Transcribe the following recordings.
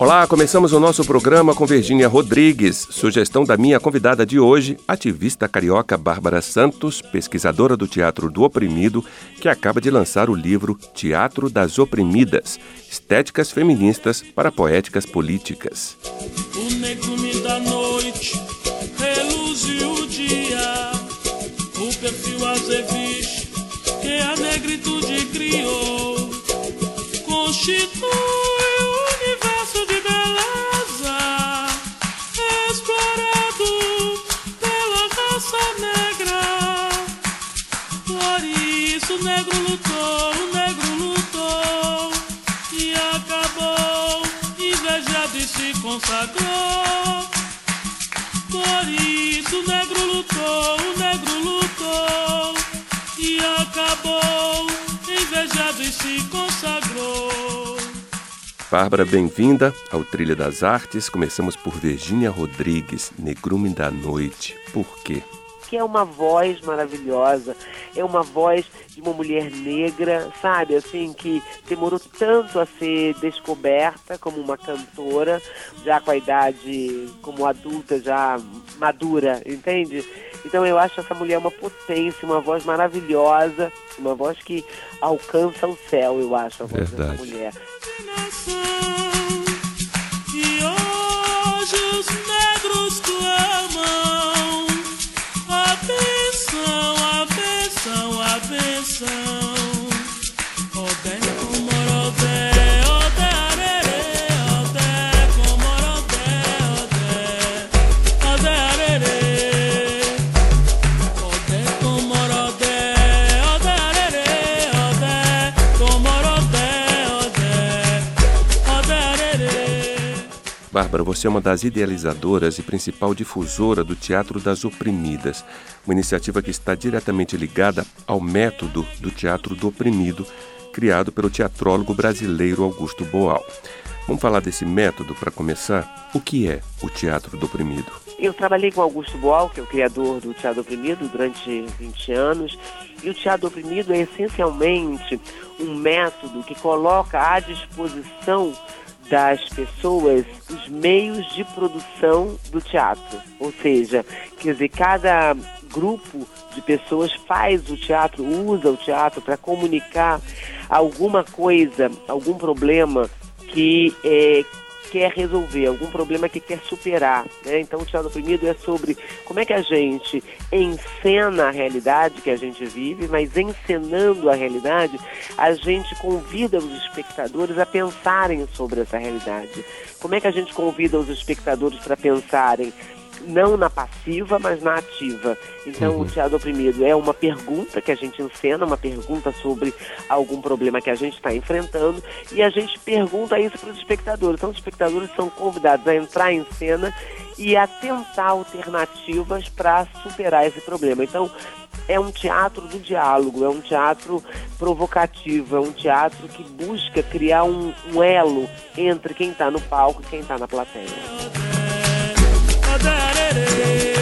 Olá, começamos o nosso programa com Virgínia Rodrigues, sugestão da minha convidada de hoje, ativista carioca Bárbara Santos, pesquisadora do Teatro do Oprimido, que acaba de lançar o livro Teatro das Oprimidas: Estéticas Feministas para Poéticas Políticas. O negrume da noite reluze o dia, o perfil azeviche que a negritude criou constitui consagrou. Por isso o negro lutou, o negro lutou e acabou, invejado e se consagrou. Bárbara, bem-vinda ao Trilha das Artes. Começamos por Virgínia Rodrigues, Negrume da Noite. Por quê? Que é uma voz maravilhosa, é uma voz de uma mulher negra, sabe, assim, que demorou tanto a ser descoberta como uma cantora, já com a idade como adulta, já madura, entende? Então eu acho essa mulher uma potência, uma voz maravilhosa, uma voz que alcança o céu, eu acho, a voz Verdade. dessa mulher. Bárbara, você é uma das idealizadoras e principal difusora do Teatro das Oprimidas, uma iniciativa que está diretamente ligada ao método do Teatro do Oprimido, criado pelo teatrólogo brasileiro Augusto Boal. Vamos falar desse método para começar? O que é o Teatro do Oprimido? Eu trabalhei com Augusto Boal, que é o criador do Teatro do Oprimido, durante 20 anos. E o Teatro do Oprimido é essencialmente um método que coloca à disposição das pessoas os meios de produção do teatro. Ou seja, quer dizer, cada grupo de pessoas faz o teatro, usa o teatro para comunicar alguma coisa, algum problema que é, quer resolver, algum problema que quer superar. Né? Então, o teatro oprimido é sobre como é que a gente encena a realidade que a gente vive, mas encenando a realidade, a gente convida os espectadores a pensarem sobre essa realidade. Como é que a gente convida os espectadores para pensarem não na passiva, mas na ativa. Então, uhum. o teatro oprimido é uma pergunta que a gente encena, uma pergunta sobre algum problema que a gente está enfrentando, e a gente pergunta isso para os espectadores. Então, os espectadores são convidados a entrar em cena e a tentar alternativas para superar esse problema. Então, é um teatro do diálogo, é um teatro provocativo, é um teatro que busca criar um, um elo entre quem está no palco e quem está na plateia. Da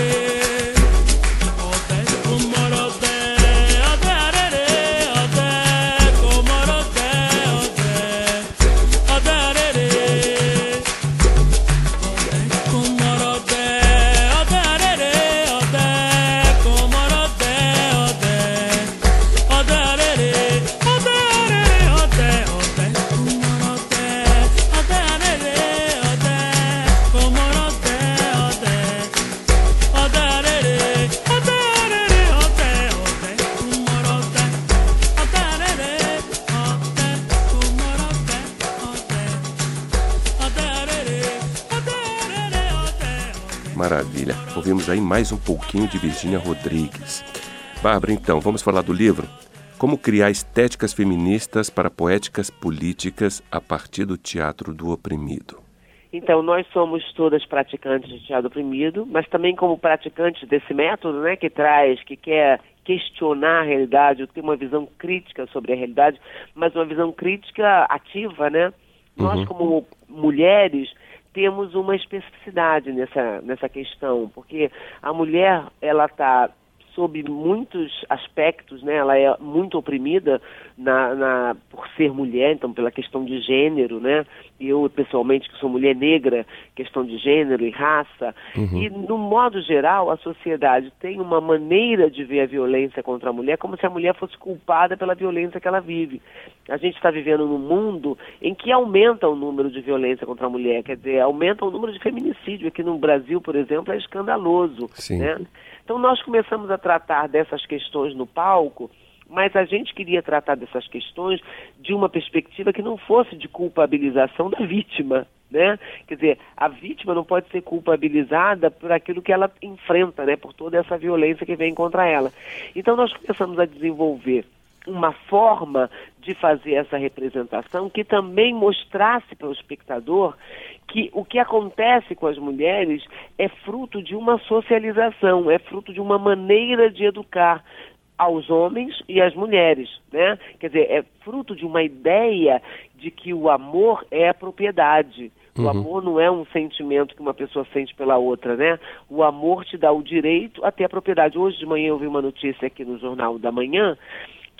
Maravilha. Ouvimos aí mais um pouquinho de Virginia Rodrigues. Bárbara, então, vamos falar do livro? Como criar estéticas feministas para poéticas políticas a partir do teatro do oprimido. Então, nós somos todas praticantes de teatro oprimido, mas também como praticantes desse método, né, que traz, que quer questionar a realidade, ter uma visão crítica sobre a realidade, mas uma visão crítica ativa, né? Uhum. Nós, como mulheres, temos uma especificidade nessa, nessa questão, porque a mulher, ela está sob muitos aspectos, né? Ela é muito oprimida na, na, por ser mulher, então pela questão de gênero, né? Eu pessoalmente que sou mulher negra, questão de gênero e raça. Uhum. E no modo geral, a sociedade tem uma maneira de ver a violência contra a mulher como se a mulher fosse culpada pela violência que ela vive. A gente está vivendo num mundo em que aumenta o número de violência contra a mulher, quer dizer, aumenta o número de feminicídio aqui no Brasil, por exemplo, é escandaloso, Sim. né? Então nós começamos a tratar dessas questões no palco, mas a gente queria tratar dessas questões de uma perspectiva que não fosse de culpabilização da vítima, né? Quer dizer, a vítima não pode ser culpabilizada por aquilo que ela enfrenta, né? Por toda essa violência que vem contra ela. Então nós começamos a desenvolver uma forma de fazer essa representação que também mostrasse para o espectador que o que acontece com as mulheres é fruto de uma socialização, é fruto de uma maneira de educar aos homens e às mulheres, né? Quer dizer, é fruto de uma ideia de que o amor é a propriedade. O uhum. amor não é um sentimento que uma pessoa sente pela outra, né? O amor te dá o direito a ter a propriedade. Hoje de manhã eu vi uma notícia aqui no Jornal da Manhã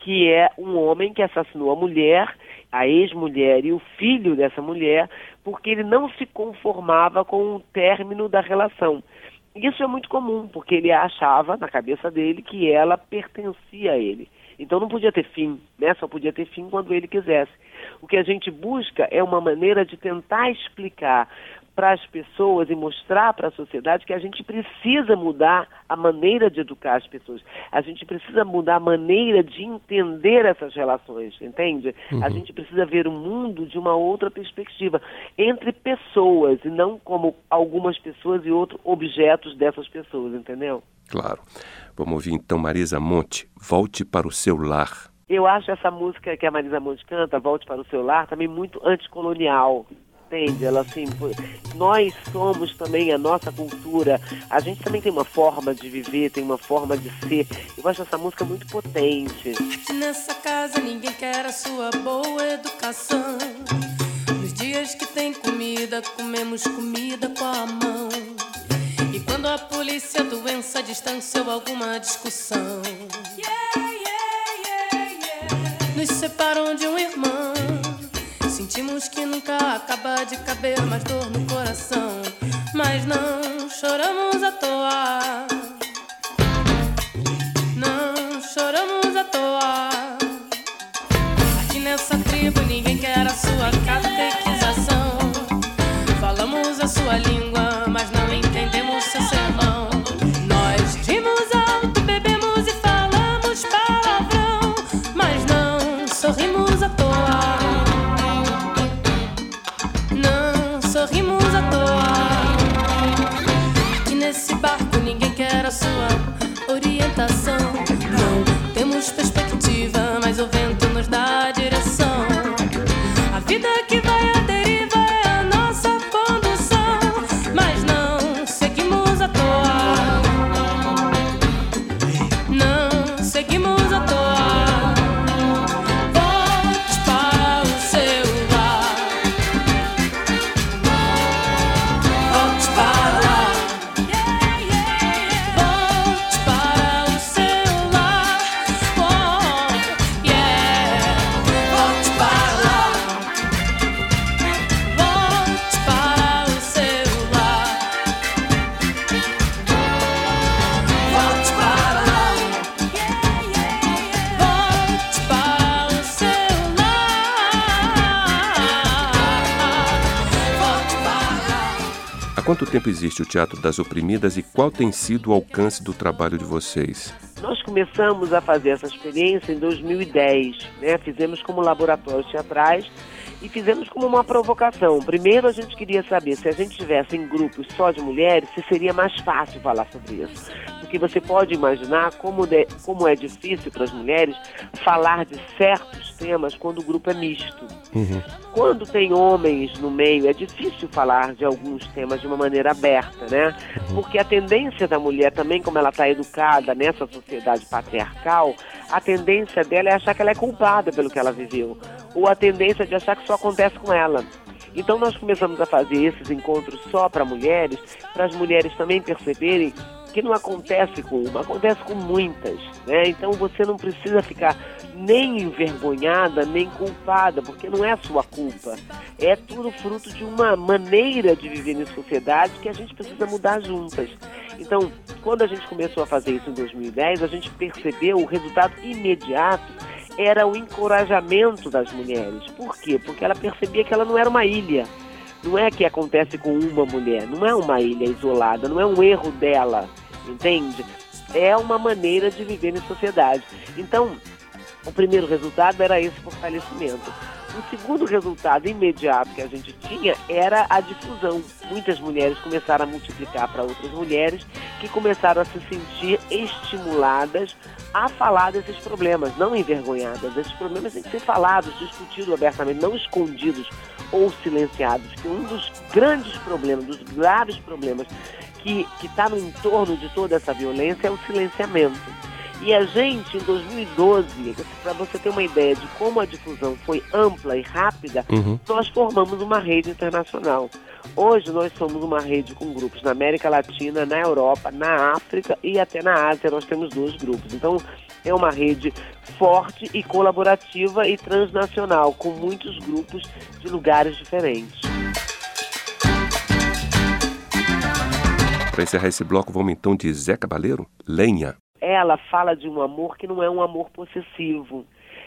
que é um homem que assassinou a mulher, a ex-mulher e o filho dessa mulher, porque ele não se conformava com o término da relação. Isso é muito comum, porque ele achava, na cabeça dele, que ela pertencia a ele. Então não podia ter fim, né? Só podia ter fim quando ele quisesse. O que a gente busca é uma maneira de tentar explicar para as pessoas e mostrar para a sociedade que a gente precisa mudar a maneira de educar as pessoas. A gente precisa mudar a maneira de entender essas relações, entende? Uhum. A gente precisa ver o mundo de uma outra perspectiva, entre pessoas e não como algumas pessoas e outros objetos dessas pessoas, entendeu? Claro. Vamos ouvir então Marisa Monte, Volte para o seu lar. Eu acho essa música que a Marisa Monte canta, Volte para o seu lar, também muito anticolonial entende? Ela assim, nós somos também a nossa cultura. A gente também tem uma forma de viver, tem uma forma de ser. Eu acho essa música muito potente. Nessa casa ninguém quer a sua boa educação. Nos dias que tem comida, comemos comida com a mão. E quando a polícia, doença, distância ou alguma discussão. Yeah, yeah, yeah, nos separam de um irmão. Sentimos que nunca acaba de caber mais dor no coração. Mas não choramos à toa. Não choramos à toa. Aqui nessa tribo ninguém quer a sua catequização. Falamos a sua língua, quanto tempo existe o Teatro das Oprimidas e qual tem sido o alcance do trabalho de vocês? Nós começamos a fazer essa experiência em 2010, né? Fizemos como laboratórios teatrais e fizemos como uma provocação. Primeiro a gente queria saber se a gente tivesse em grupos só de mulheres, se seria mais fácil falar sobre isso. Porque você pode imaginar como, de, como é difícil para as mulheres falar de certos temas quando o grupo é misto. Uhum. Quando tem homens no meio, é difícil falar de alguns temas de uma maneira aberta, né? Porque a tendência da mulher também, como ela está educada nessa sociedade patriarcal, a tendência dela é achar que ela é culpada pelo que ela viveu. Ou a tendência de achar que só acontece com ela. Então nós começamos a fazer esses encontros só para mulheres, para as mulheres também perceberem que não acontece com uma, acontece com muitas, né? Então você não precisa ficar nem envergonhada, nem culpada, porque não é sua culpa. É tudo fruto de uma maneira de viver em sociedade que a gente precisa mudar juntas. Então, quando a gente começou a fazer isso em 2010, a gente percebeu o resultado imediato era o encorajamento das mulheres. Por quê? Porque ela percebia que ela não era uma ilha. Não é que acontece com uma mulher, não é uma ilha isolada, não é um erro dela entende? É uma maneira de viver em sociedade. Então, o primeiro resultado era esse fortalecimento. O segundo resultado imediato que a gente tinha era a difusão. Muitas mulheres começaram a multiplicar para outras mulheres que começaram a se sentir estimuladas a falar desses problemas, não envergonhadas. Esses problemas têm que ser falados, discutidos abertamente, não escondidos ou silenciados. Que um dos grandes problemas, dos graves problemas que está no entorno de toda essa violência é o silenciamento. E a gente, em 2012, para você ter uma ideia de como a difusão foi ampla e rápida, Uhum. nós formamos uma rede internacional. Hoje nós somos uma rede com grupos na América Latina, na Europa, na África e até na Ásia nós temos dois grupos. Então é uma rede forte e colaborativa e transnacional, com muitos grupos de lugares diferentes. Para encerrar esse bloco, vamos então de Zé Cabaleiro, Lenha. ela fala de um amor que não é um amor possessivo.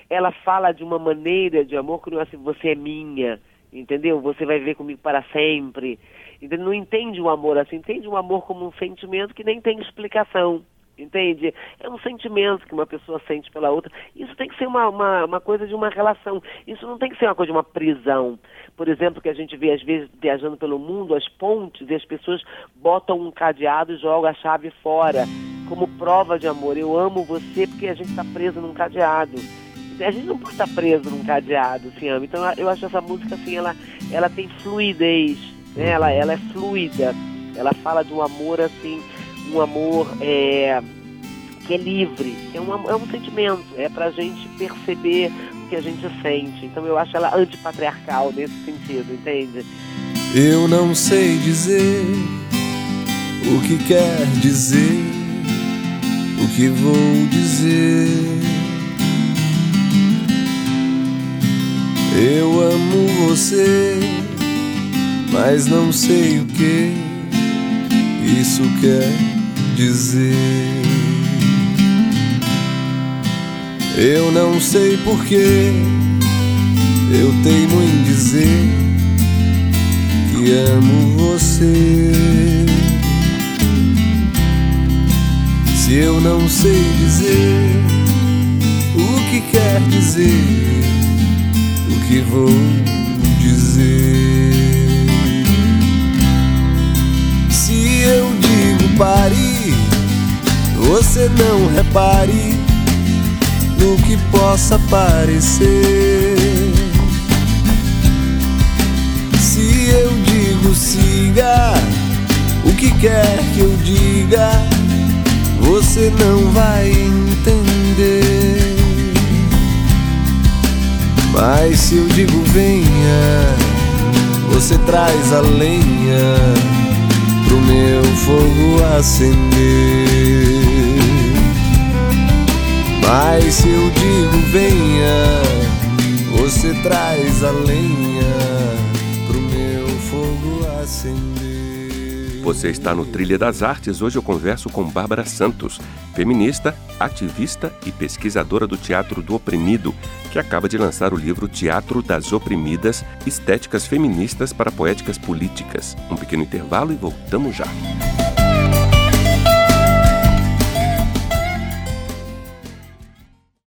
Ela fala de uma maneira de amor que não é assim, você é minha, entendeu? Você vai viver comigo para sempre. Entendeu? Não entende o amor assim, entende o amor como um sentimento que nem tem explicação. Entende? É um sentimento que uma pessoa sente pela outra. Isso tem que ser uma, uma, uma coisa de uma relação. Isso não tem que ser uma coisa de uma prisão. Por exemplo, que a gente vê às vezes viajando pelo mundo, as pontes, e as pessoas botam um cadeado e jogam a chave fora, como prova de amor. Eu amo você porque a gente está preso num cadeado. A gente não pode estar preso num cadeado, se ama. Então eu acho essa música assim, ela, ela tem fluidez, né? ela, ela é fluida. Ela fala de um amor assim, um amor é, que é livre, é um, é um sentimento, é pra gente perceber o que a gente sente. Então eu acho ela antipatriarcal nesse sentido, entende? Eu não sei dizer o que quer dizer, o que vou dizer. Eu amo você, mas não sei o que isso quer dizer. Eu não sei porquê, eu teimo em dizer que amo você. Se eu não sei dizer o que quer dizer, o que vou dizer. Se eu digo pare, você não repare no que possa parecer. Se eu digo siga, o que quer que eu diga, você não vai entender. Mas se eu digo venha, você traz a lenha pro meu fogo acender. Mas se eu digo venha, você traz a lenha pro meu fogo acender. Você está no Trilha das Artes. Hoje eu converso com Bárbara Santos, feminista, ativista e pesquisadora do Teatro do Oprimido, que acaba de lançar o livro Teatro das Oprimidas: Estéticas Feministas para Poéticas Políticas. Um pequeno intervalo e voltamos já.